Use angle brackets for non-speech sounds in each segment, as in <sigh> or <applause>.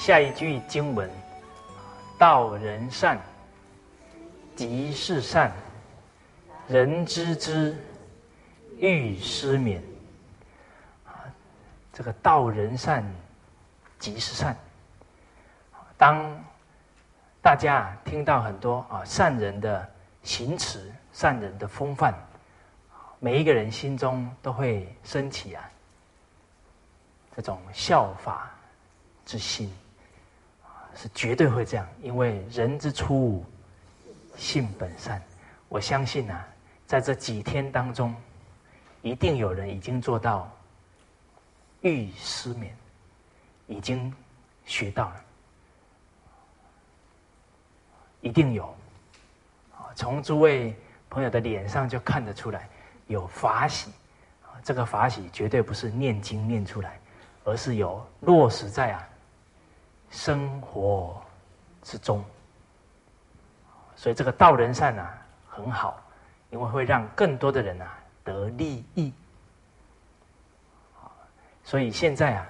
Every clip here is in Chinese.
下一句经文：“道人善，即是善；人知之，欲施勉。”啊，这个道人善，即是善。当大家听到很多啊善人的行持、善人的风范，每一个人心中都会升起啊这种效法。之心是绝对会这样，因为人之初，性本善。我相信啊，在这几天当中，一定有人已经做到欲失眠，已经学到了，一定有。从诸位朋友的脸上就看得出来，有法喜。这个法喜绝对不是念经念出来，而是有落实在啊。生活之中，所以这个道人善啊很好，因为会让更多的人啊得利益。所以现在啊，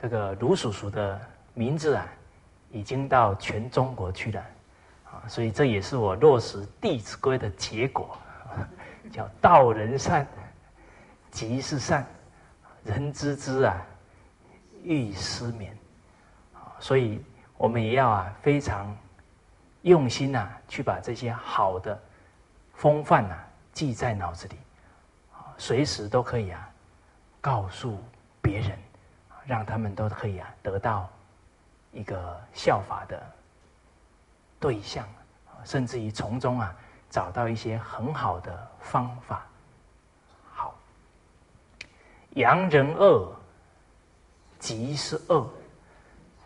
这个卢叔叔的名字啊，已经到全中国去了，啊，所以这也是我落实《弟子规》的结果，叫道人善，即是善，人知之啊，欲失眠。所以，我们也要啊非常用心呐，去把这些好的风范呐记在脑子里，随时都可以啊告诉别人，让他们都可以啊得到一个效法的对象，甚至于从中啊找到一些很好的方法。好，扬人恶，即是恶。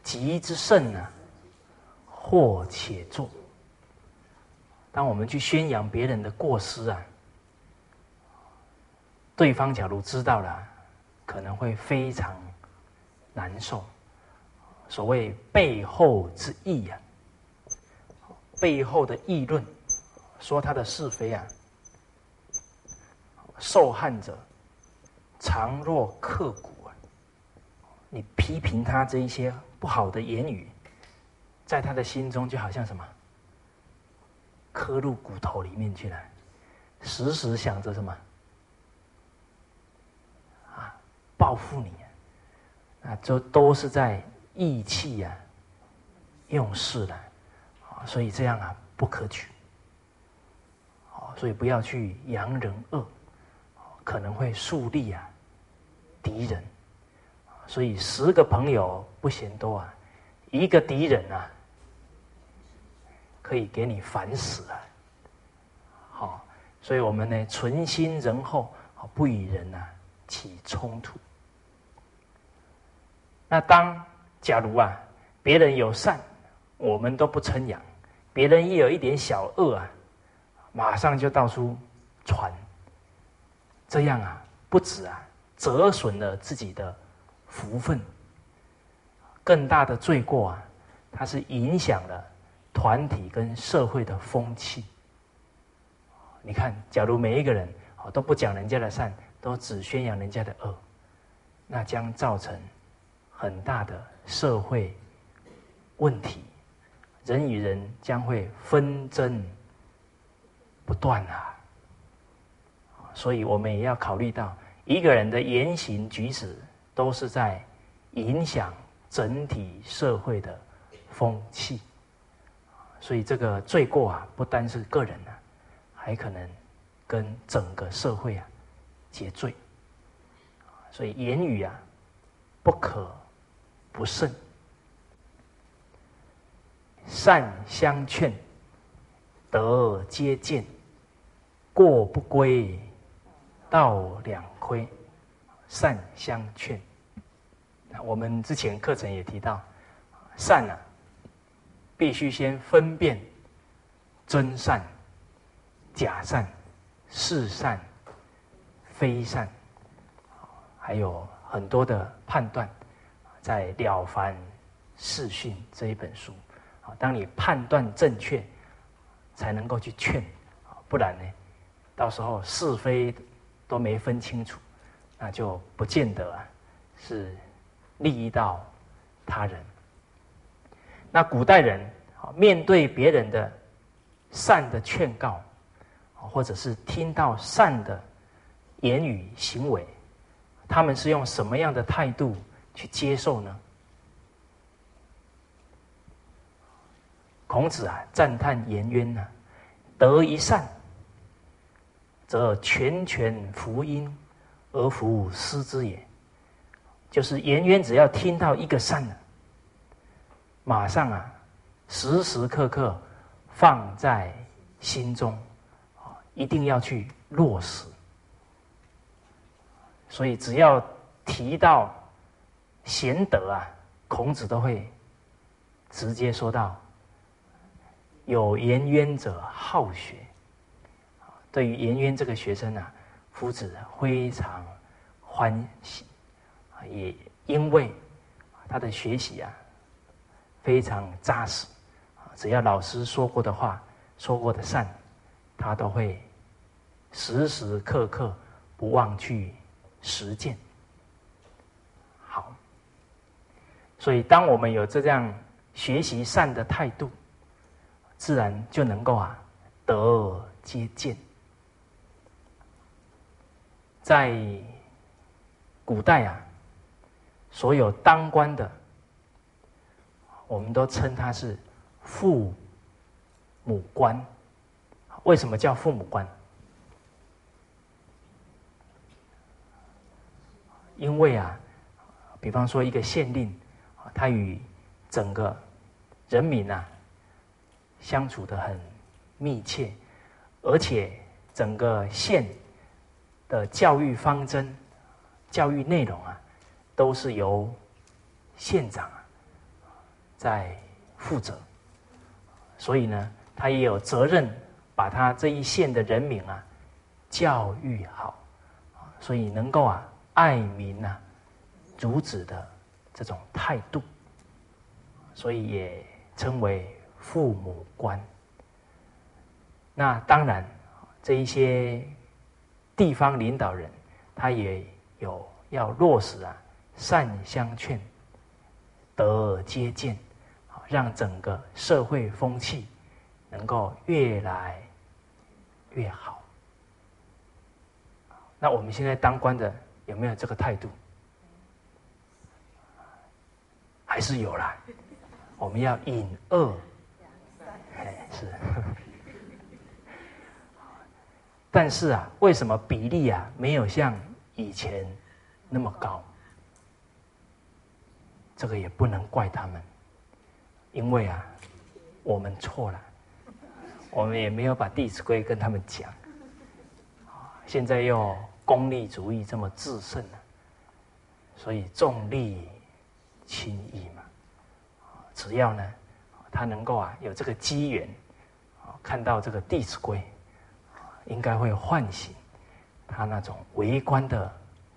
极之甚呢，或且做。当我们去宣扬别人的过失啊，对方假如知道了，可能会非常难受。所谓背后之议呀，背后的议论，说他的是非啊，受害者常若刻骨。你批评他这一些。不好的言语，在他的心中就好像什么，刻入骨头里面去了，时时想着什么，啊，报复你，啊，这都是在意气呀，用事的，啊，所以这样啊不可取，啊，所以不要去扬人恶，可能会树立啊敌人。所以十个朋友不嫌多啊，一个敌人啊，可以给你烦死啊。好，所以我们呢，存心仁厚，不与人呐起冲突。那当假如啊，别人有善，我们都不称扬；别人一有一点小恶啊，马上就到处传。这样啊，不止啊，折损了自己的。福分，更大的罪过啊！它是影响了团体跟社会的风气。你看，假如每一个人哦都不讲人家的善，都只宣扬人家的恶，那将造成很大的社会问题，人与人将会纷争不断啊！所以我们也要考虑到一个人的言行举止。都是在影响整体社会的风气，所以这个罪过啊，不单是个人啊，还可能跟整个社会啊结罪。所以言语啊，不可不慎，善相劝，德皆见，过不归，道两亏，善相劝。我们之前课程也提到，善啊，必须先分辨真善、假善、是善、非善，还有很多的判断，在《了凡四训》这一本书，啊，当你判断正确，才能够去劝，不然呢，到时候是非都没分清楚，那就不见得啊是利益到他人。那古代人啊，面对别人的善的劝告，或者是听到善的言语行为，他们是用什么样的态度去接受呢？孔子啊，赞叹颜渊呢，得一善，则全权福音而弗失之也。就是颜渊只要听到一个善。马上啊，时时刻刻放在心中，一定要去落实。所以只要提到贤德啊，孔子都会直接说到：有颜渊者好学。对于颜渊这个学生啊，夫子非常欢喜，也因为他的学习啊。非常扎实，只要老师说过的话、说过的善，他都会时时刻刻不忘去实践。好，所以当我们有这样学习善的态度，自然就能够啊得而接见。在古代啊，所有当官的。我们都称他是父母官，为什么叫父母官？因为啊，比方说一个县令，他与整个人民啊相处的很密切，而且整个县的教育方针、教育内容啊，都是由县长。在负责，所以呢，他也有责任把他这一县的人民啊教育好，所以能够啊爱民啊如子的这种态度，所以也称为父母官。那当然，这一些地方领导人，他也有要落实啊善相劝，得接见。让整个社会风气能够越来越好。那我们现在当官的有没有这个态度？还是有啦。我们要引恶，哎是。但是啊，为什么比例啊没有像以前那么高？这个也不能怪他们。因为啊，我们错了，我们也没有把《弟子规》跟他们讲。现在又功利主义这么制胜了，所以重利轻义嘛。只要呢，他能够啊有这个机缘，看到这个《弟子规》，应该会唤醒他那种为官的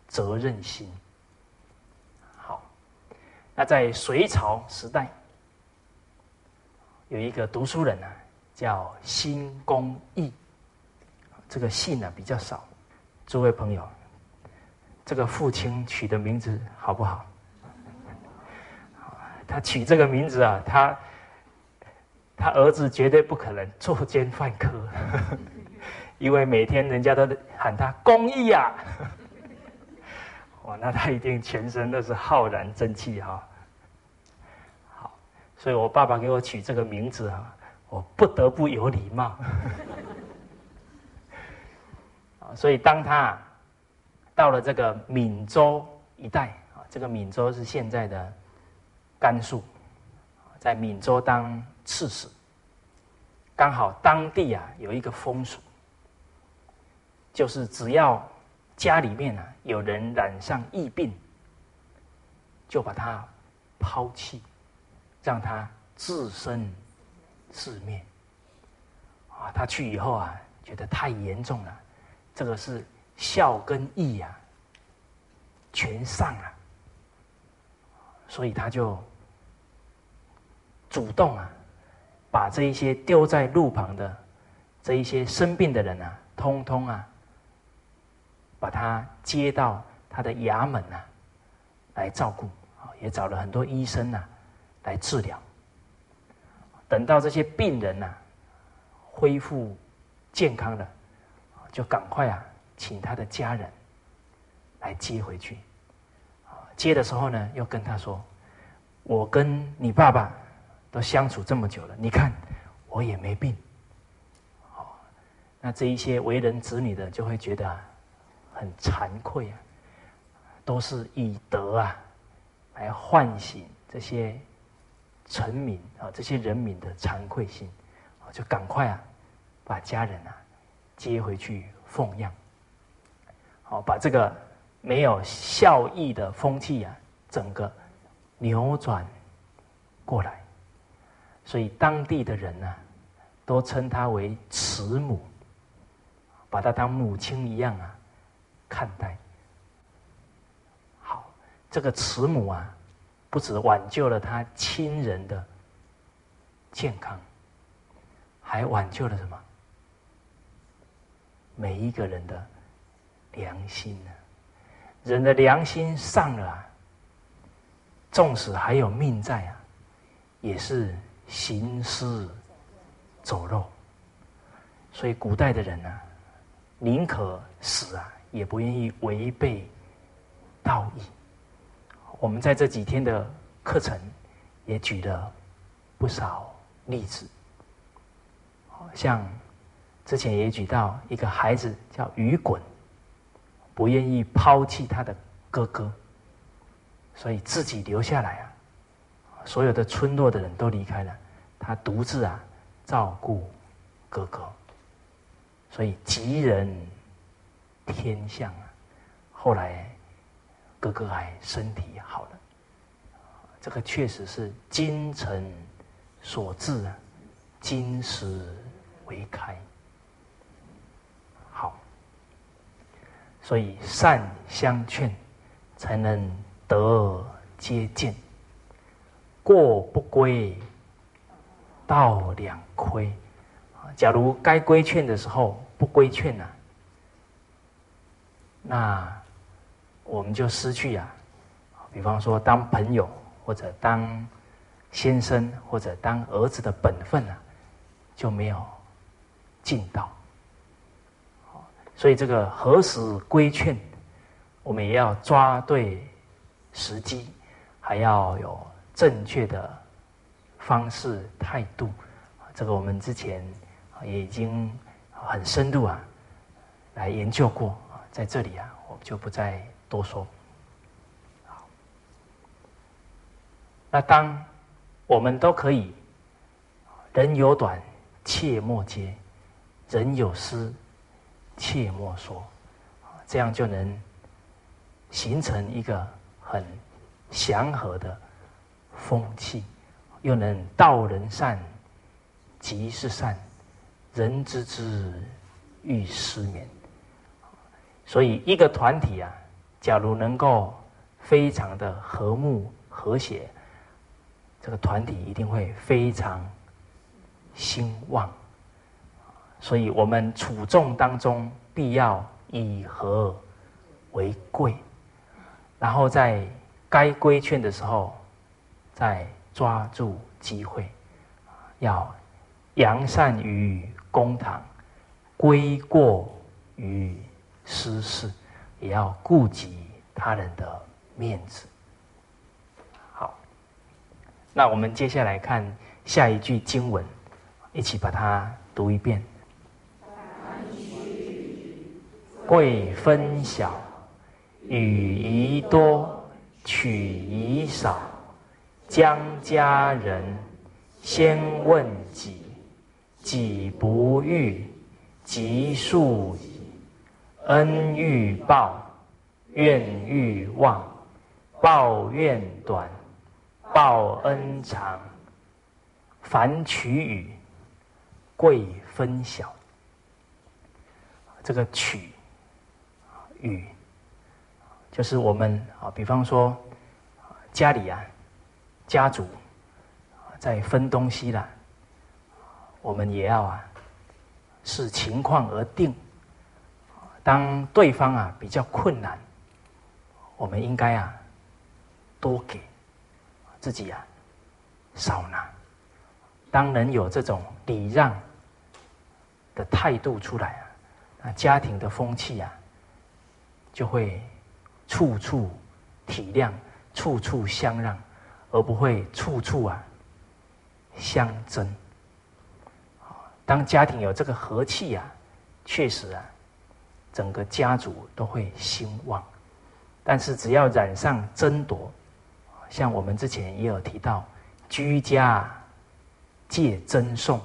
责任心。好，那在隋朝时代。有一个读书人呢，叫辛公义，这个姓呢比较少。诸位朋友，这个父亲取的名字好不好？他取这个名字啊，他他儿子绝对不可能作奸犯科，<laughs> 因为每天人家都喊他公义呀。<laughs> 哇，那他一定全身都是浩然正气哈。所以我爸爸给我取这个名字啊，我不得不有礼貌。<laughs> 啊，所以当他到了这个闽州一带啊，这个闽州是现在的甘肃，在闽州当刺史，刚好当地啊有一个风俗，就是只要家里面啊有人染上疫病，就把他抛弃。让他自生自灭啊！他去以后啊，觉得太严重了，这个是孝跟义呀，全丧了，所以他就主动啊，把这一些丢在路旁的这一些生病的人啊，通通啊，把他接到他的衙门呐，来照顾，也找了很多医生呐，来治疗。等到这些病人呐恢复健康了，就赶快啊，请他的家人来接回去。接的时候呢，又跟他说：“我跟你爸爸都相处这么久了，你看我也没病。”那这一些为人子女的就会觉得很惭愧啊，都是以德啊来唤醒这些臣民啊这些人民的惭愧心，就赶快啊把家人啊接回去奉养，好把这个没有孝义的风气啊整个扭转过来，所以当地的人呢都称他为慈母。把他当母亲一样啊看待。好，这个慈母啊，不止挽救了他亲人的健康，还挽救了什么？每一个人的良心呢？人的良心丧了，纵使还有命在啊，也是行尸走肉。所以古代的人呢？宁可死啊，也不愿意违背道义。我们在这几天的课程也举了不少例子，像之前也举到一个孩子叫雨滚，不愿意抛弃他的哥哥，所以自己留下来啊，所有的村落的人都离开了，他独自啊照顾哥哥。所以吉人天相啊，后来哥哥还身体好了，这个确实是精诚所至，金石为开。好，所以善相劝，才能得接见。过不归，道两亏。假如该规劝的时候不规劝呢，那我们就失去呀。比方说，当朋友或者当先生或者当儿子的本分啊，就没有尽到。所以这个何时规劝，我们也要抓对时机，还要有正确的方式态度。这个我们之前。也已经很深入啊，来研究过，在这里啊，我们就不再多说。好，那当我们都可以，人有短，切莫接；人有失，切莫说。这样就能形成一个很祥和的风气，又能道人善，即是善。人知之，欲失眠。所以，一个团体啊，假如能够非常的和睦和谐，这个团体一定会非常兴旺。所以我们处众当中，必要以和为贵，然后在该规劝的时候，再抓住机会，要扬善于。公堂归过于私事，也要顾及他人的面子。好，那我们接下来看下一句经文，一起把它读一遍。贵分晓，与宜多，取宜少，将家人先问己。己不欲，即速矣。恩欲报，怨欲忘。报怨短，报恩长。凡取与，贵分晓。这个取与，就是我们啊，比方说家里啊，家族在分东西了。我们也要啊，视情况而定当对方啊比较困难，我们应该啊多给，自己啊少拿。当人有这种礼让的态度出来啊，那家庭的风气啊就会处处体谅，处处相让，而不会处处啊相争。当家庭有这个和气啊，确实啊，整个家族都会兴旺。但是只要染上争夺，像我们之前也有提到，居家借争讼，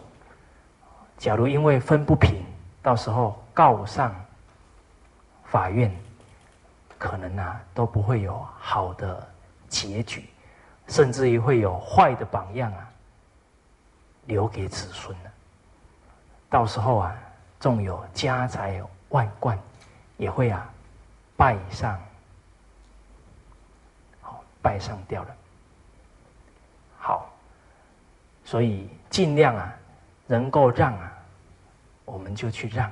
假如因为分不平，到时候告上法院，可能啊都不会有好的结局，甚至于会有坏的榜样啊留给子孙的。到时候啊，纵有家财万贯，也会啊败上，好败上掉了。好，所以尽量啊，能够让啊，我们就去让。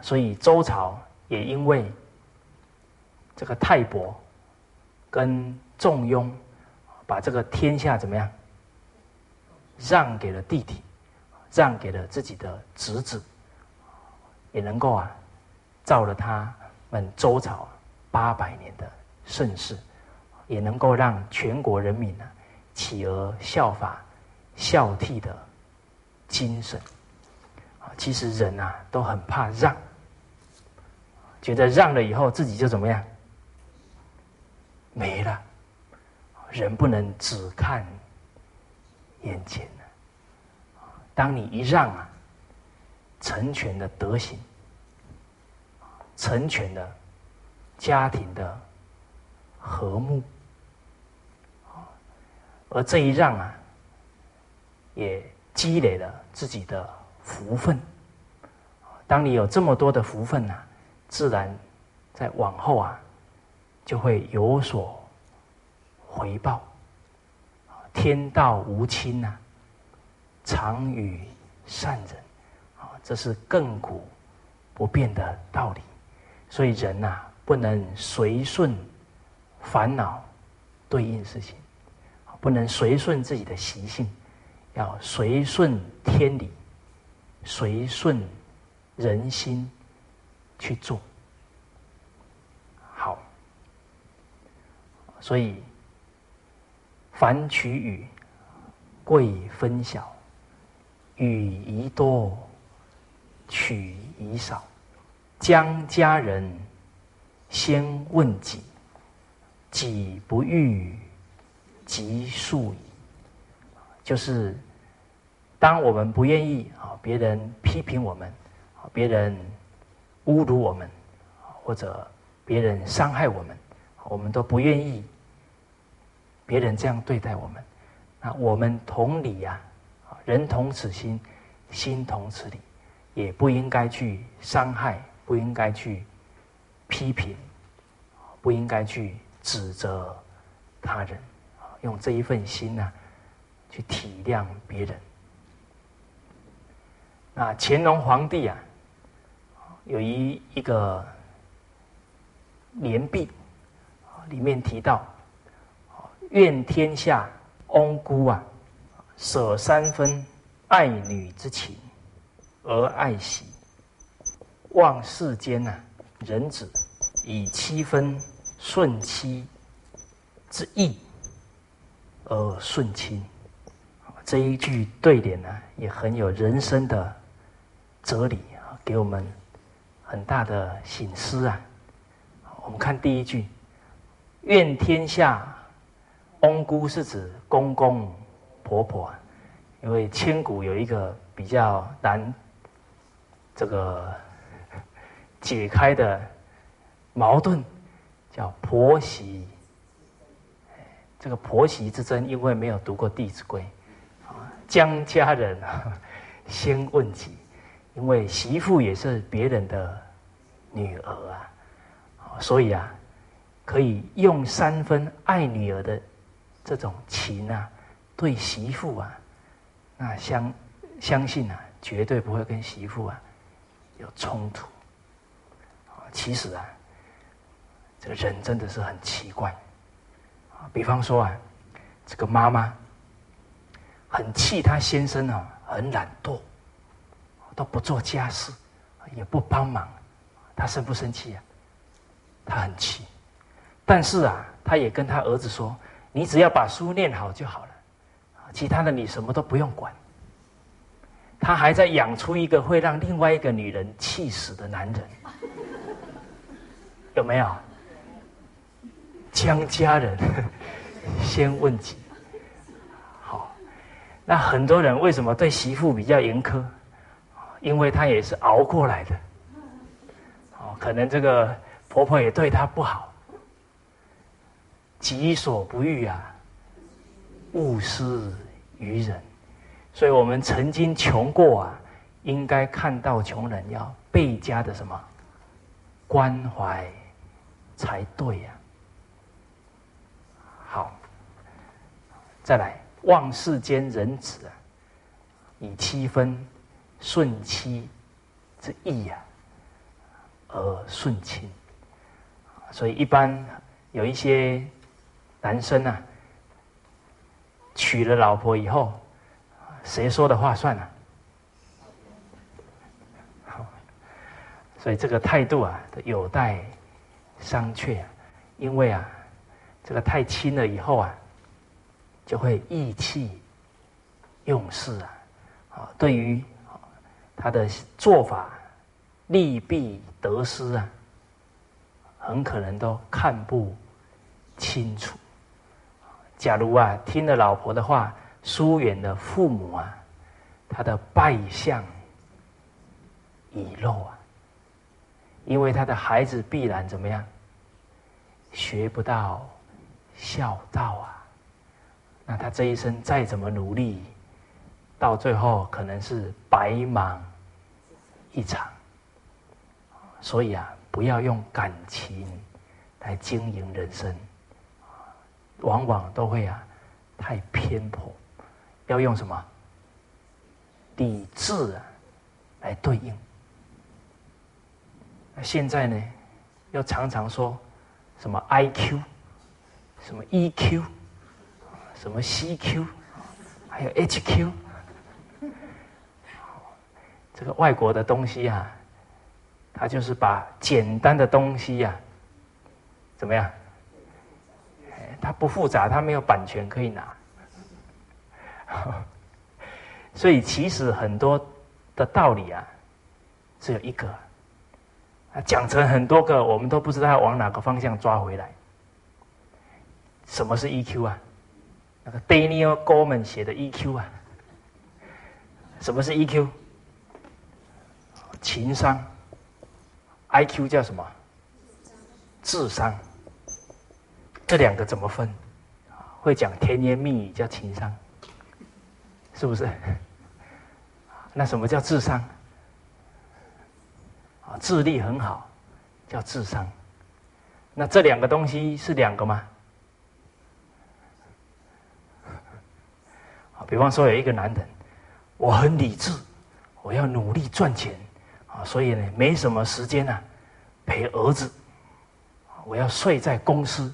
所以周朝也因为这个太伯跟仲雍，把这个天下怎么样，让给了弟弟。让给了自己的侄子，也能够啊，造了他们周朝八百年的盛世，也能够让全国人民呢起而效法、孝悌的精神。啊，其实人啊都很怕让，觉得让了以后自己就怎么样没了。人不能只看眼前。当你一让啊，成全的德行，成全的家庭的和睦，而这一让啊，也积累了自己的福分。当你有这么多的福分呐，自然在往后啊，就会有所回报。天道无亲呐。常与善人，这是亘古不变的道理。所以人呐，不能随顺烦恼对应事情，不能随顺自己的习性，要随顺天理，随顺人心去做。好，所以凡取予，贵分晓。予宜多，取宜少。将家人先问己，己不欲，即速矣。就是当我们不愿意啊，别人批评我们，别人侮辱我们，或者别人伤害我们，我们都不愿意别人这样对待我们。那我们同理呀。人同此心，心同此理，也不应该去伤害，不应该去批评，不应该去指责他人，用这一份心呢，去体谅别人。那乾隆皇帝啊，有一一个年币，里面提到，愿天下翁姑啊。舍三分爱女之情而爱惜，望世间呐人子以七分顺妻之意而顺亲。这一句对联呢，也很有人生的哲理啊，给我们很大的醒思啊。我们看第一句：愿天下翁姑是指公公。婆婆，因为千古有一个比较难这个解开的矛盾，叫婆媳。这个婆媳之争，因为没有读过《弟子规》，啊，将家人先问己，因为媳妇也是别人的女儿啊，所以啊，可以用三分爱女儿的这种情啊。对媳妇啊，那相相信啊，绝对不会跟媳妇啊有冲突。其实啊，这个人真的是很奇怪。比方说啊，这个妈妈很气她先生啊，很懒惰，都不做家事，也不帮忙，她生不生气啊？她很气，但是啊，她也跟她儿子说：“你只要把书念好就好了，其他的你什么都不用管。”他还在养出一个会让另外一个女人气死的男人，有没有？将家人先问己。好，那很多人为什么对媳妇比较严苛？因为他也是熬过来的。哦，可能这个婆婆也对他不好。己所不欲啊，勿施于人。所以我们曾经穷过啊，应该看到穷人要倍加的什么关怀才对呀。好，再来望世间人子啊，以七分顺妻之意呀，而顺亲。所以一般有一些男生啊，娶了老婆以后。谁说的话算呢？好，所以这个态度啊，有待商榷。因为啊，这个太轻了以后啊，就会意气用事啊。啊，对于他的做法利弊得失啊，很可能都看不清楚。假如啊，听了老婆的话。疏远的父母啊，他的败相已露啊，因为他的孩子必然怎么样？学不到孝道啊，那他这一生再怎么努力，到最后可能是白忙一场。所以啊，不要用感情来经营人生，往往都会啊太偏颇。要用什么理智啊来对应？那现在呢，又常常说什么 I Q，什么 E Q，什么 C Q，还有 H Q，这个外国的东西啊，他就是把简单的东西呀，怎么样？它不复杂，它没有版权可以拿。<laughs> 所以，其实很多的道理啊，只有一个，啊，讲成很多个，我们都不知道要往哪个方向抓回来。什么是 EQ 啊？那个 Daniel Goleman 写的 EQ 啊？什么是 EQ？情商。IQ 叫什么？智商。这两个怎么分？会讲甜言蜜语叫情商。是不是？那什么叫智商？啊，智力很好，叫智商。那这两个东西是两个吗？啊，比方说有一个男人，我很理智，我要努力赚钱，啊，所以呢，没什么时间啊陪儿子，我要睡在公司，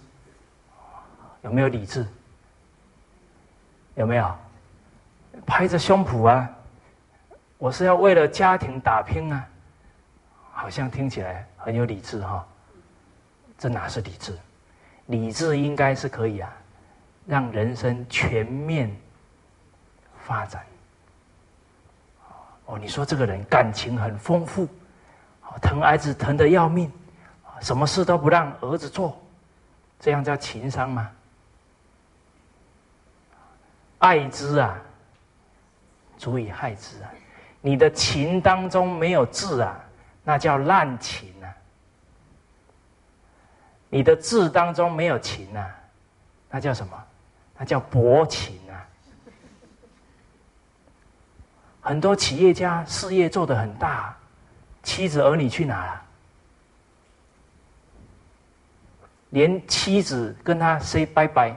有没有理智？有没有？拍着胸脯啊！我是要为了家庭打拼啊！好像听起来很有理智哈，这哪是理智？理智应该是可以啊，让人生全面发展。哦，你说这个人感情很丰富，疼儿子疼得要命，什么事都不让儿子做，这样叫情商吗？爱之啊！足以害之啊！你的情当中没有智啊，那叫滥情啊；你的智当中没有情啊，那叫什么？那叫薄情啊！很多企业家事业做得很大，妻子儿女去哪了？连妻子跟他 say 拜拜，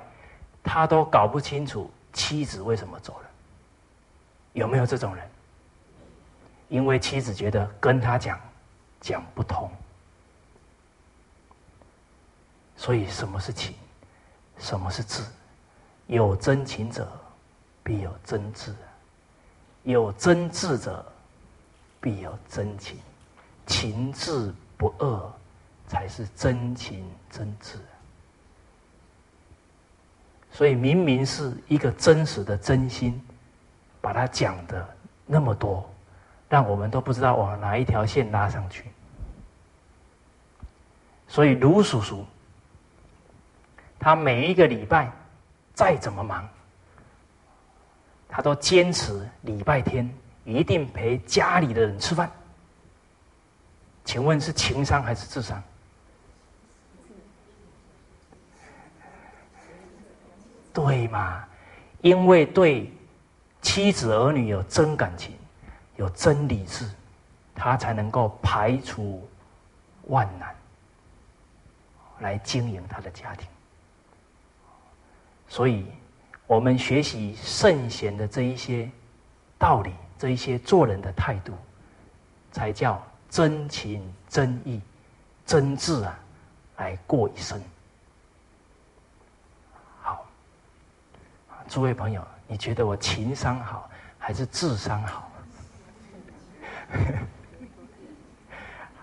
他都搞不清楚妻子为什么走了。有没有这种人？因为妻子觉得跟他讲讲不通，所以什么是情？什么是智？有真情者，必有真智；有真智者，必有真情。情智不二，才是真情真智。所以，明明是一个真实的真心，把它讲的那么多，让我们都不知道往哪一条线拉上去。所以，卢叔叔，他每一个礼拜再怎么忙，他都坚持礼拜天一定陪家里的人吃饭。请问是情商还是智商？对嘛？因为对妻子儿女有真感情，有真理智，他才能够排除万难，来经营他的家庭。所以，我们学习圣贤的这一些道理，这一些做人的态度，才叫真情真意、真挚啊，来过一生。好诸位朋友，你觉得我情商好还是智商好？<laughs>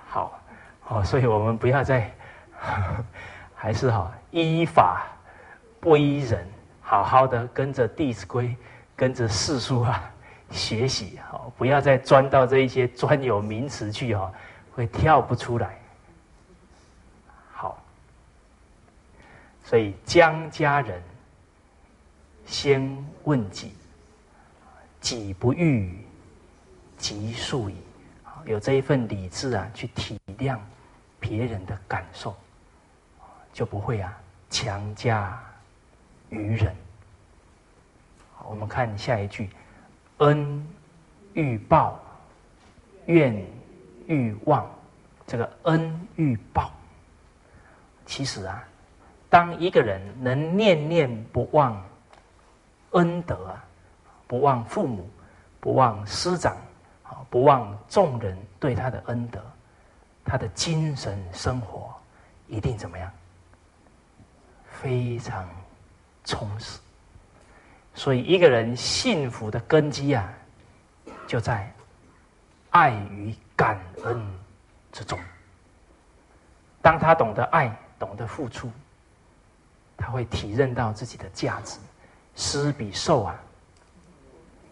好，好，所以我们不要再，<laughs> 还是哈依法不依人，好好的跟着《弟子规》，跟着四书啊学习，好，不要再钻到这一些专有名词去哈，会跳不出来。好，所以江家人。先问己，己不欲，即速矣。有这一份理智啊，去体谅别人的感受，就不会啊强加于人。我们看下一句：恩欲报，怨欲忘。这个恩欲报，其实啊，当一个人能念念不忘。恩德啊，不忘父母，不忘师长，啊，不忘众人对他的恩德，他的精神生活一定怎么样？非常充实。所以，一个人幸福的根基啊，就在爱与感恩之中。当他懂得爱，懂得付出，他会体认到自己的价值。施比受啊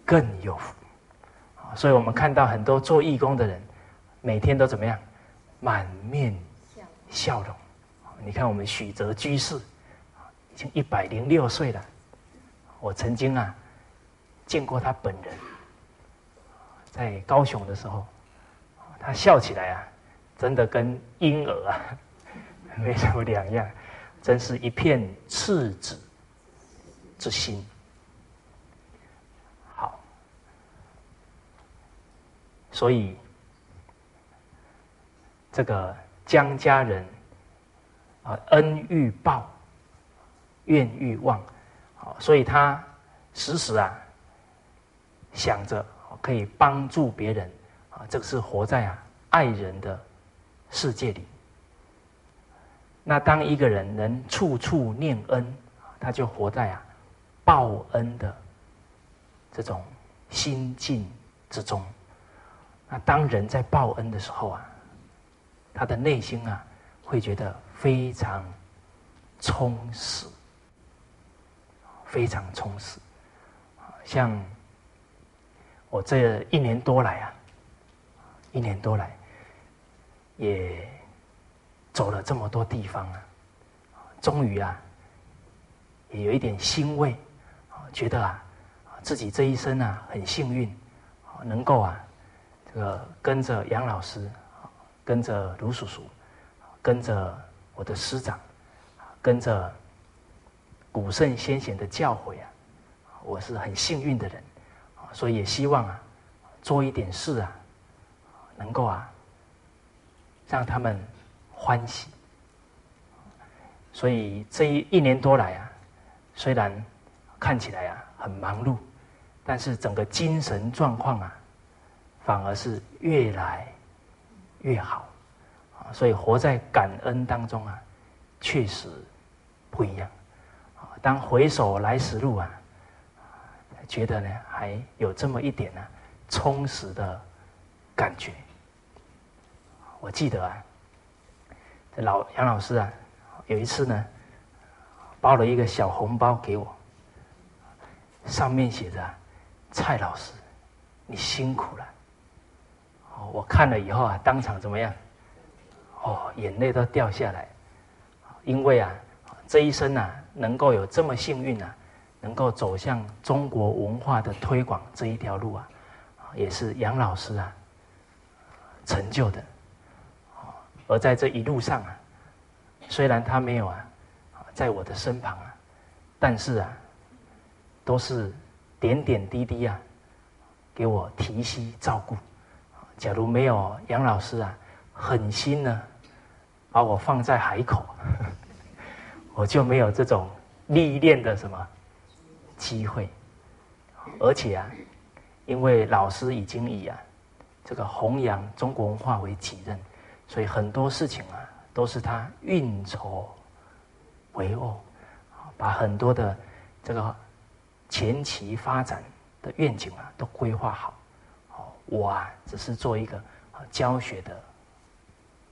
更有福！所以我们看到很多做义工的人，每天都怎么样？满面笑容。你看我们许哲居士，已经一百零六岁了。我曾经啊见过他本人，在高雄的时候，他笑起来啊，真的跟婴儿啊 <laughs> 没什么两样，真是一片赤子。之心，好，所以这个江家人啊，恩欲报，怨欲忘，好，所以他时时啊想着可以帮助别人啊，这个是活在啊爱人的世界里。那当一个人能处处念恩，他就活在啊。报恩的这种心境之中，那当人在报恩的时候啊，他的内心啊会觉得非常充实，非常充实。像我这一年多来啊，一年多来也走了这么多地方啊，终于啊也有一点欣慰。觉得啊，自己这一生啊很幸运，能够啊，这个跟着杨老师，跟着卢叔叔，跟着我的师长，跟着古圣先贤的教诲啊，我是很幸运的人，所以也希望啊，做一点事啊，能够啊，让他们欢喜。所以这一一年多来啊，虽然。看起来啊很忙碌，但是整个精神状况啊，反而是越来越好。所以活在感恩当中啊，确实不一样。当回首来时路啊，觉得呢还有这么一点呢充实的感觉。我记得啊，这老杨老师啊，有一次呢，包了一个小红包给我，上面写着“蔡老师，你辛苦了。”哦，我看了以后啊，当场怎么样？哦，眼泪都掉下来，因为啊，这一生啊，能够有这么幸运啊，能够走向中国文化的推广这一条路啊，也是杨老师啊成就的。而在这一路上啊，虽然他没有啊，在我的身旁啊，但是啊，都是点点滴滴啊，给我提携照顾。假如没有杨老师啊，狠心呢，把我放在海口，<laughs> 我就没有这种历练的什么机会。而且啊，因为老师已经以啊这个弘扬中国文化为己任。所以很多事情啊，都是他运筹帷幄，把很多的这个前期发展的愿景啊，都规划好。我啊，只是做一个教学的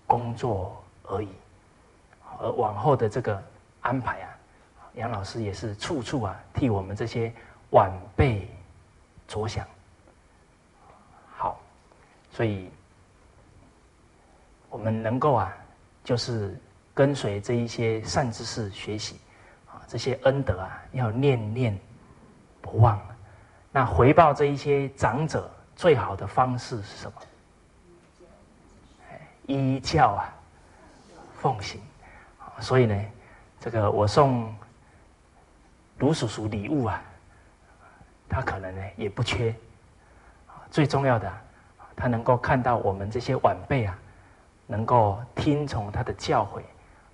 工作而已。而往后的这个安排啊，杨老师也是处处啊，替我们这些晚辈着想。好，所以。我们能够啊，就是跟随这一些善知识学习，啊，这些恩德啊，要念念不忘了。那回报这一些长者最好的方式是什么？依教啊，奉行。所以呢，这个我送卢叔叔礼物啊，他可能呢也不缺。最重要的，他能够看到我们这些晚辈啊。能够听从他的教诲，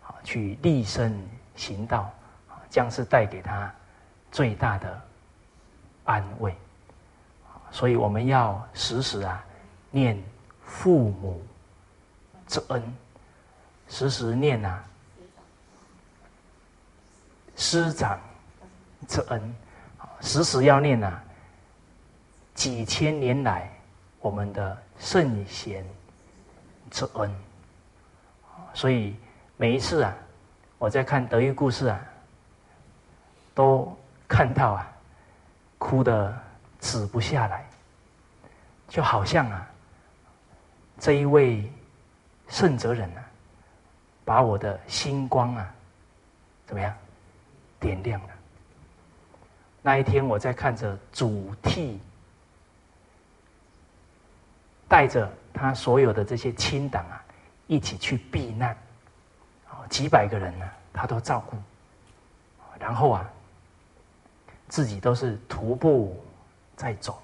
啊，去立身行道，将是带给他最大的安慰。所以我们要时时啊念父母之恩，时时念啊师长之恩，时时要念啊几千年来我们的圣贤。之恩，所以每一次啊，我在看德育故事啊，都看到啊，哭的止不下来，就好像啊，这一位圣哲人啊，把我的星光啊，怎么样点亮了？那一天我在看着主替，带着。他所有的这些亲党啊，一起去避难，几百个人呢，他都照顾，然后啊，自己都是徒步在走，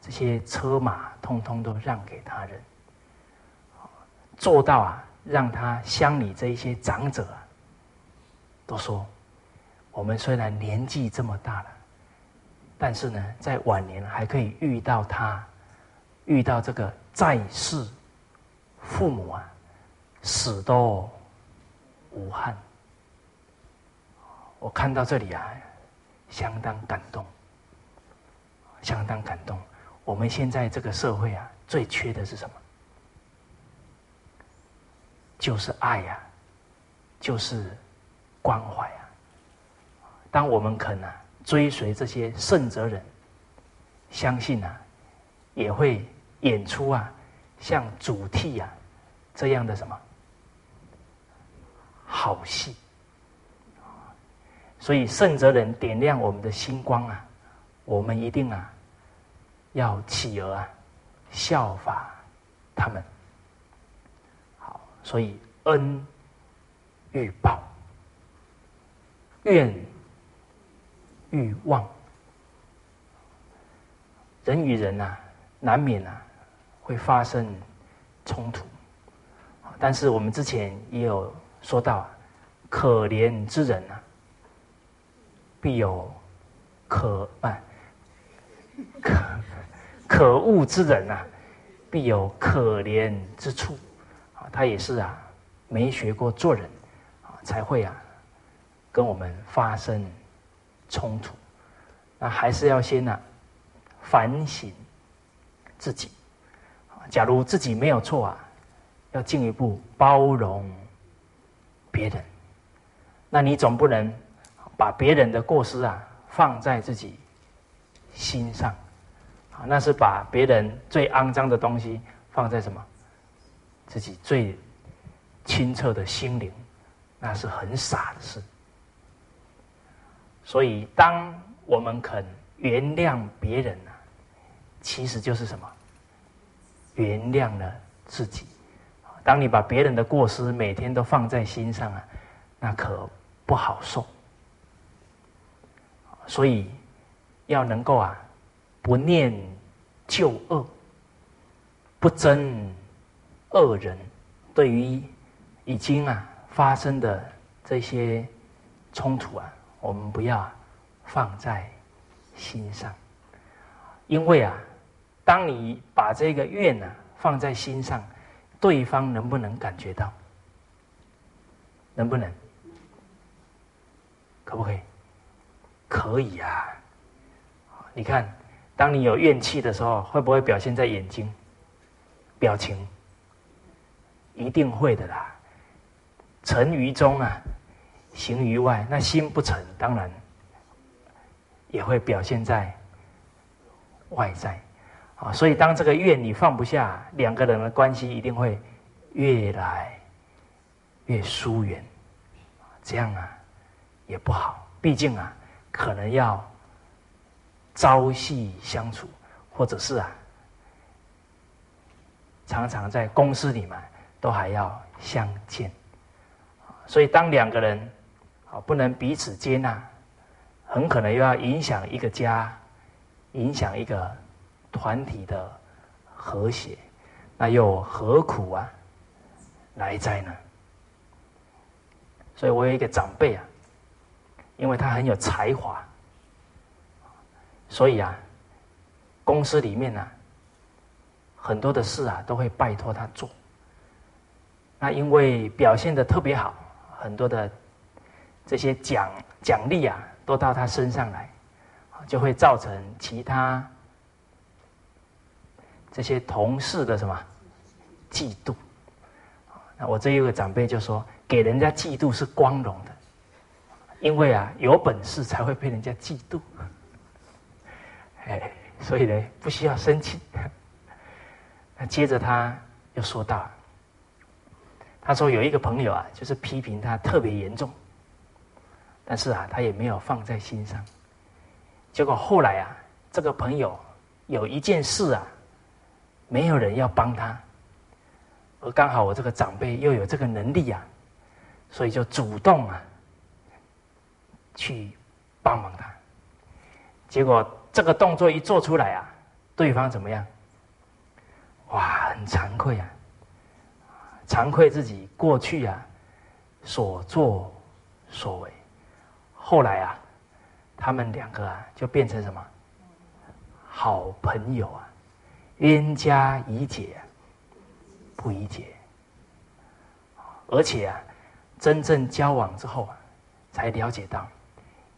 这些车马通通都让给他人，做到啊，让他乡里这一些长者啊，都说，我们虽然年纪这么大了，但是呢，在晚年还可以遇到他，遇到这个。在世父母啊，死都无憾。我看到这里啊，相当感动，相当感动。我们现在这个社会啊，最缺的是什么？就是爱呀，就是关怀啊。当我们肯啊追随这些圣哲人，相信啊，也会。演出啊，像主题啊这样的什么好戏，所以圣哲人点亮我们的星光啊，我们一定啊要企鹅啊效法他们。好，所以恩欲报，怨欲忘，人与人呐，难免啊。会发生冲突，但是我们之前也有说到，可怜之人啊，必有可啊可可恶之人啊，必有可怜之处啊。他也是啊，没学过做人啊，才会啊跟我们发生冲突。那还是要先呢反省自己。假如自己没有错啊，要进一步包容别人。那你总不能把别人的过失啊放在自己心上，啊，那是把别人最肮脏的东西放在什么自己最清澈的心灵，那是很傻的事。所以，当我们肯原谅别人呢，其实就是什么？原谅了自己。当你把别人的过失每天都放在心上啊，那可不好受。所以要能够啊，不念旧恶，不憎恶人。对于已经啊发生的这些冲突啊，我们不要放在心上，因为啊。当你把这个怨呢放在心上，对方能不能感觉到？能不能？可不可以？可以啊！你看，当你有怨气的时候，会不会表现在眼睛、表情？一定会的啦。成于中啊，行于外。那心不成，当然也会表现在外在。啊，所以当这个怨你放不下，两个人的关系一定会越来越疏远，这样啊也不好。毕竟啊，可能要朝夕相处，或者是啊常常在公司里面都还要相见。所以当两个人啊不能彼此接纳，很可能又要影响一个家，影响一个。团体的和谐，那又何苦啊来哉呢？所以我有一个长辈啊，因为他很有才华，所以啊，公司里面呢很多的事啊都会拜托他做。那因为表现的特别好，很多的这些奖奖励啊都到他身上来，就会造成其他。这些同事的什么嫉妒？那我这一个长辈就说，给人家嫉妒是光荣的，因为啊有本事才会被人家嫉妒。哎，所以呢不需要生气。那接着他又说到，他说有一个朋友啊，就是批评他特别严重，但是啊他也没有放在心上。结果后来啊，这个朋友有一件事啊。没有人要帮他，而刚好我这个长辈又有这个能力啊，所以就主动啊去帮忙他。结果这个动作一做出来啊，对方怎么样？哇，很惭愧啊，惭愧自己过去啊所作所为。后来啊，他们两个啊就变成什么好朋友啊。冤家宜解不宜结，而且啊，真正交往之后啊，才了解到，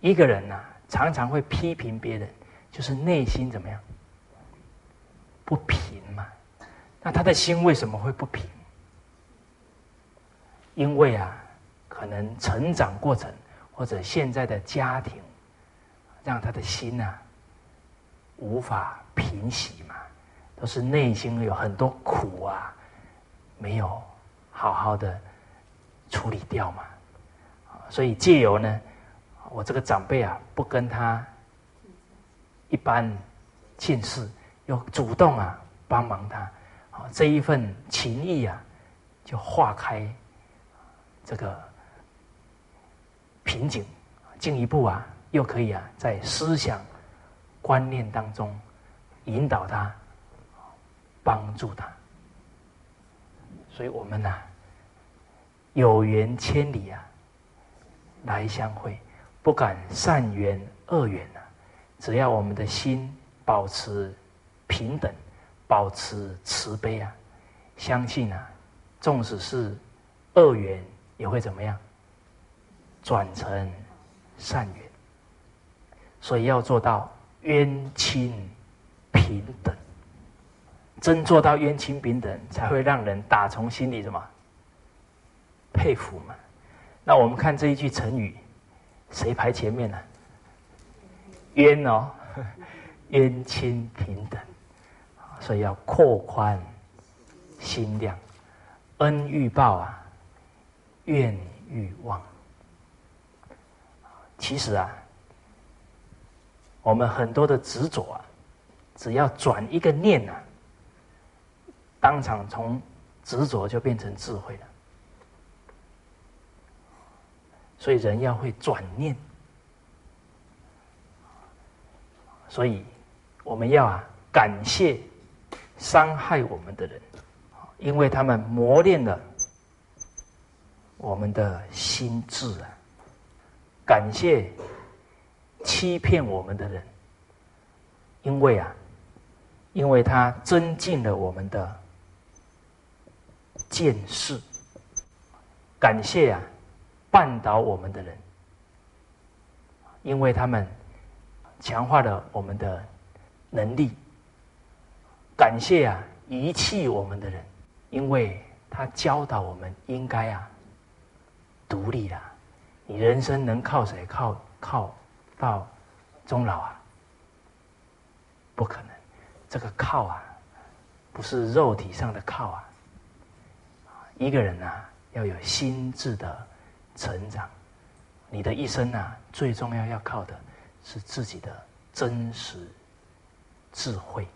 一个人呐，常常会批评别人，就是内心怎么样不平嘛。那他的心为什么会不平？因为啊，可能成长过程或者现在的家庭，让他的心呐无法平息嘛。都是内心有很多苦啊，没有好好的处理掉嘛，所以借由呢，我这个长辈啊，不跟他一般近事，又主动啊帮忙他，啊这一份情谊啊，就化开这个瓶颈，进一步啊，又可以啊在思想观念当中引导他。帮助他，所以我们呢，有缘千里啊，来相会，不敢善缘恶缘啊。只要我们的心保持平等，保持慈悲啊，相信啊，纵使是恶缘，也会怎么样转成善缘。所以要做到冤亲平等，真做到冤亲平等，才会让人打从心里什么佩服嘛。那我们看这一句成语，谁排前面呢？冤哦，<laughs> 冤亲平等，所以要扩宽心量，恩欲报啊，怨欲忘。其实啊。我们很多的执着啊，只要转一个念呐，当场从执着就变成智慧了。所以人要会转念，所以我们要啊感谢伤害我们的人，因为他们磨练了我们的心智啊，感谢。欺骗我们的人，因为啊，因为他增进了我们的见识。感谢啊，绊倒我们的人，因为他们强化了我们的能力。感谢啊，遗弃我们的人，因为他教导我们应该啊，独立了。你人生能靠谁？靠靠。到终老啊，不可能。这个靠啊，不是肉体上的靠啊。一个人啊，要有心智的成长。你的一生啊，最重要要靠的是自己的真实智慧。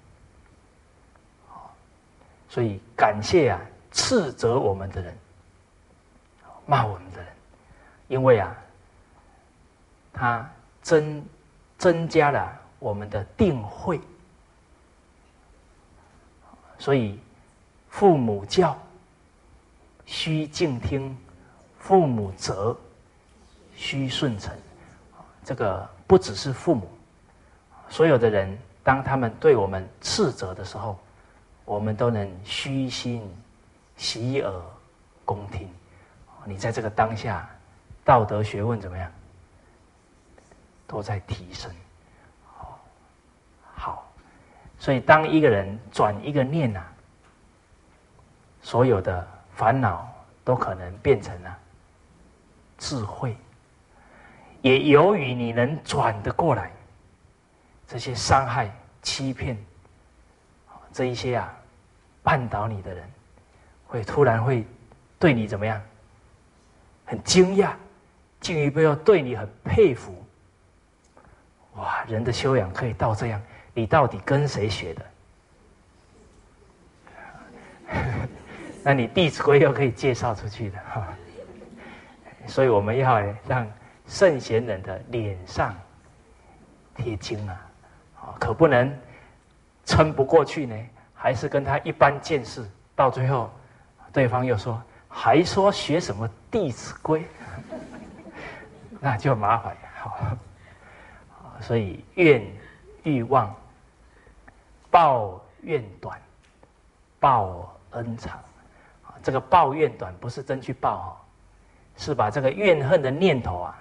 所以感谢啊，斥责我们的人，骂我们的人，因为啊，他。增增加了我们的定慧，所以父母教须敬听，父母责须顺承。这个不只是父母，所有的人，当他们对我们斥责的时候，我们都能虚心洗耳恭听。你在这个当下，道德学问怎么样？都在提升，好，所以当一个人转一个念呐，所有的烦恼都可能变成了智慧。也由于你能转得过来，这些伤害、欺骗，这一些啊，绊倒你的人，会突然会对你怎么样？很惊讶，进一步要对你很佩服。哇，人的修养可以到这样，你到底跟谁学的？<laughs> 那你《弟子规》又可以介绍出去的哈。所以我们要让圣贤人的脸上贴金啊，啊，可不能撑不过去呢，还是跟他一般见识，到最后对方又说，还说学什么《弟子规》，<laughs> 那就麻烦好。所以怨欲望，报怨短，报恩长。这个报怨短不是真去报哦，是把这个怨恨的念头啊，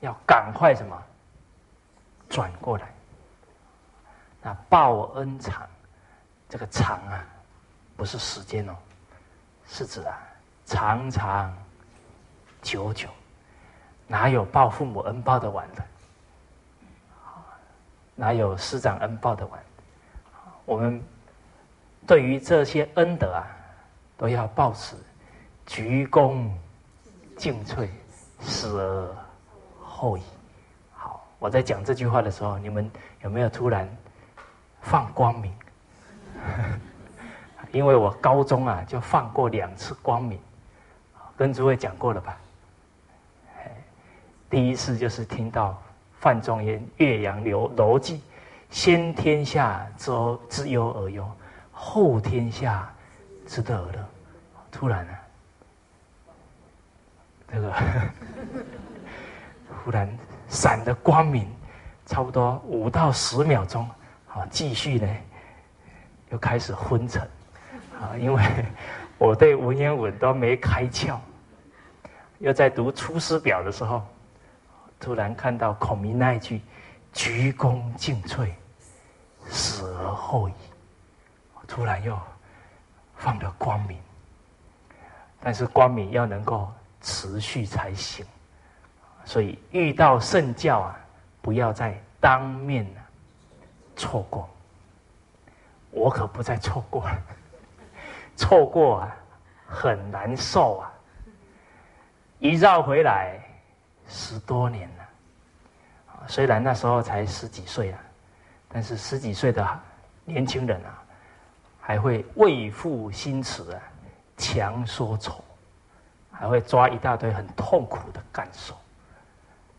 要赶快什么转过来。那报恩长，这个长啊，不是时间哦，是指啊长长久久，哪有报父母恩报的完的？哪有师长恩报的完？我们对于这些恩德啊，都要报持鞠躬尽瘁，死而后已。好，我在讲这句话的时候，你们有没有突然放光明？<laughs> 因为我高中啊就放过两次光明，跟诸位讲过了吧？第一次就是听到。范仲淹《岳阳楼楼记》：“先天下之之忧而忧，后天下之乐而乐。”突然呢，这个 <laughs> 忽然闪的光明，差不多五到十秒钟，好，继续呢，又开始昏沉，啊，因为 <laughs> 我对文言文都没开窍，又在读《出师表》的时候，突然看到孔明那一句“鞠躬尽瘁，死而后已”，突然又放了光明。但是光明要能够持续才行，所以遇到圣教啊，不要再当面错过。我可不再错过了，<laughs> 错过啊，很难受啊。一绕回来，十多年了。虽然那时候才十几岁啊，但是十几岁的年轻人啊，还会为赋新词啊，强说愁，还会抓一大堆很痛苦的感受，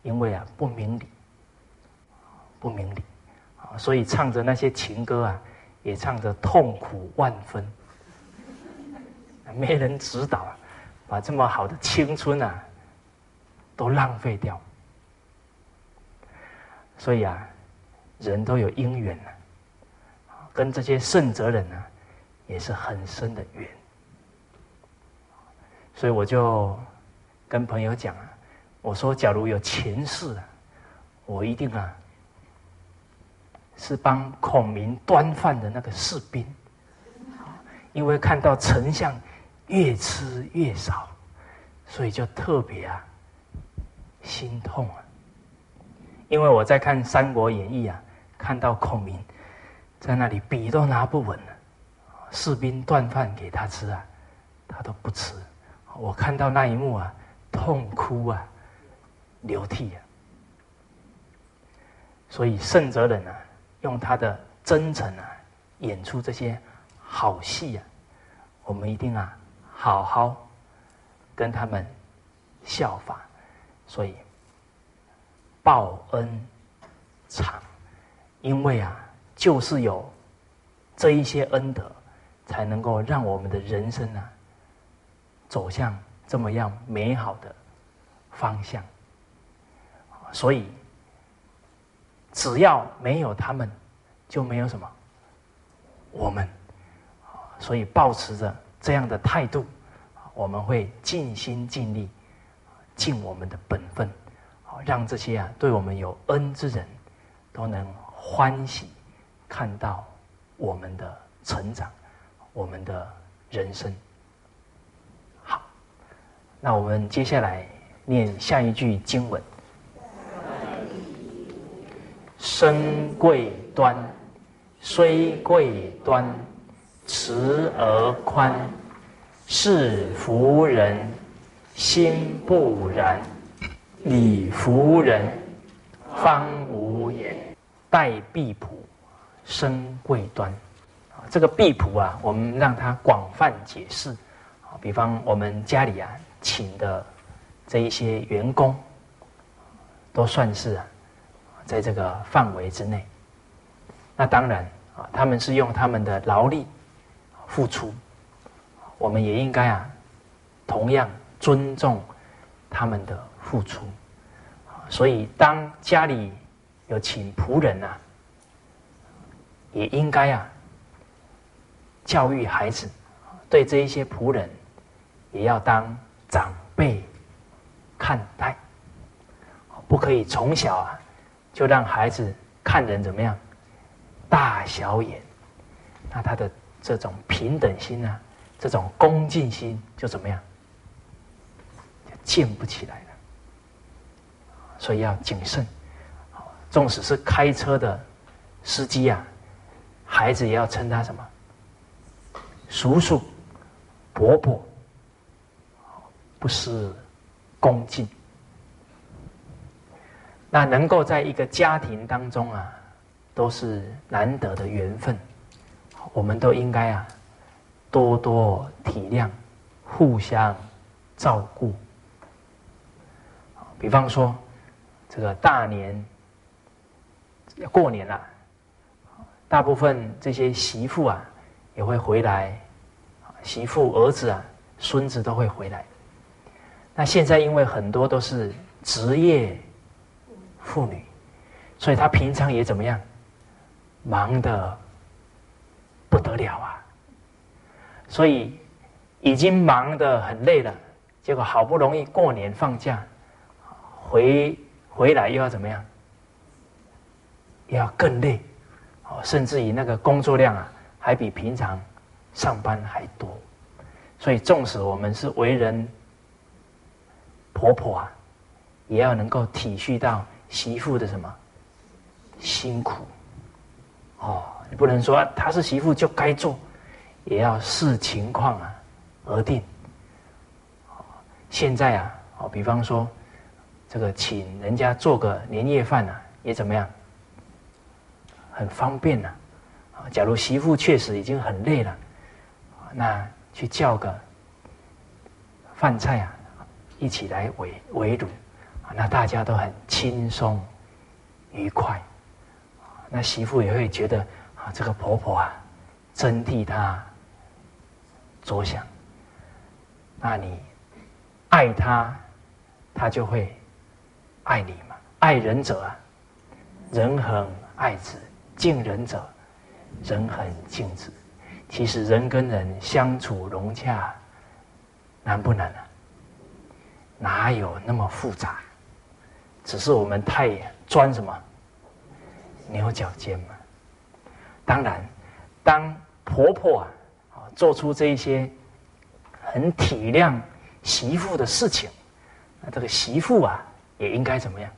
因为啊不明理，不明理啊，所以唱着那些情歌啊。也唱着痛苦万分，没人指导，把这么好的青春啊，都浪费掉。所以啊，人都有因缘呢，跟这些圣哲人呢，也是很深的缘。所以我就跟朋友讲啊，我说假如有前世啊，我一定啊。是帮孔明端饭的那个士兵，因为看到丞相越吃越少，所以就特别啊心痛啊。因为我在看《三国演义》啊，看到孔明在那里笔都拿不稳了，士兵端饭给他吃啊，他都不吃。我看到那一幕啊，痛哭啊，流涕啊。所以圣哲人啊。用他的真诚啊，演出这些好戏啊，我们一定啊，好好跟他们效法，所以报恩长，因为啊，就是有这一些恩德，才能够让我们的人生啊，走向这么样美好的方向，所以。只要没有他们，就没有什么我们。所以，保持着这样的态度，我们会尽心尽力，尽我们的本分，让这些啊对我们有恩之人都能欢喜看到我们的成长，我们的人生。那我们接下来念下一句经文。身贵端，虽贵端，慈而宽，是福人心不然。礼服人方无言。待婢仆，身贵端。这个婢仆啊，我们让它广泛解释。比方我们家里啊，请的这一些员工，都算是啊。在这个范围之内，那当然啊，他们是用他们的劳力付出，我们也应该啊，同样尊重他们的付出。所以，当家里有请仆人啊，也应该啊，教育孩子，对这一些仆人，也要当长辈看待，不可以从小啊。就让孩子看人怎么样，大小眼，那他的这种平等心啊，这种恭敬心就怎么样，建不起来了。所以要谨慎，纵使是开车的司机啊，孩子也要称他什么，叔叔、伯伯，不失恭敬。那能够在一个家庭当中啊，都是难得的缘分，我们都应该啊，多多体谅，互相照顾。比方说，这个大年要过年了，大部分这些媳妇啊也会回来，媳妇、儿子啊、孙子都会回来。那现在因为很多都是职业。妇女，所以她平常也怎么样，忙的不得了啊！所以已经忙得很累了，结果好不容易过年放假，回回来又要怎么样？要更累，哦，甚至于那个工作量啊，还比平常上班还多。所以，纵使我们是为人婆婆啊，也要能够体恤到媳妇的什么辛苦。哦，你不能说她是媳妇就该做，也要视情况啊而定。现在啊，哦，比方说，这个请人家做个年夜饭啊，也怎么样？很方便呐。啊，假如媳妇确实已经很累了，那去叫个饭菜啊，一起来围围炉，啊，那大家都很轻松愉快。那媳妇也会觉得啊，这个婆婆啊，真替她着想。那你。爱他，他就会爱你嘛。爱人者啊，人恒爱之；敬人者，人恒敬之。其实人跟人相处融洽，难不难啊？哪有那么复杂？只是我们太钻什么牛角尖嘛。当然，当婆婆啊，做出这一些很体谅。媳妇的事情，那这个媳妇啊，也应该怎么样？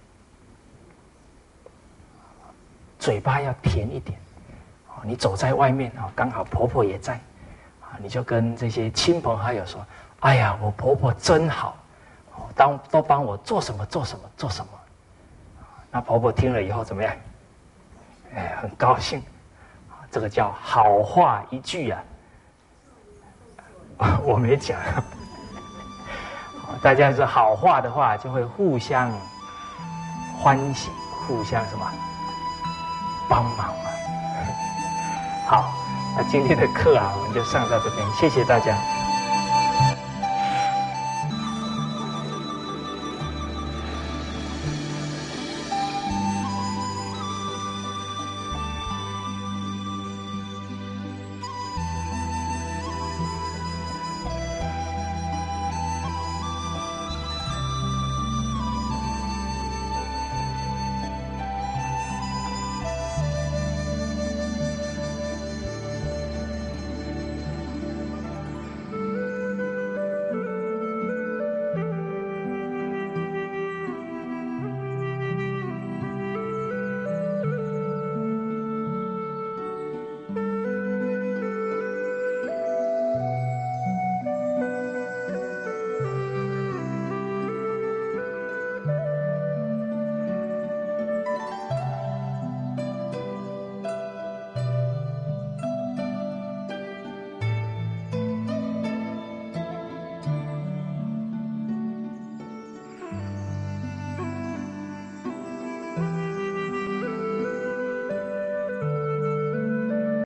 嘴巴要甜一点。你走在外面啊，刚好婆婆也在，啊，你就跟这些亲朋好友说：“哎呀，我婆婆真好，当都帮我做什么做什么做什么。”那婆婆听了以后怎么样？哎，很高兴。这个叫好话一句呀。我没讲。大家是好话的话，就会互相欢喜，互相什么帮忙嘛。好，那今天的课啊，我们就上到这边，谢谢大家。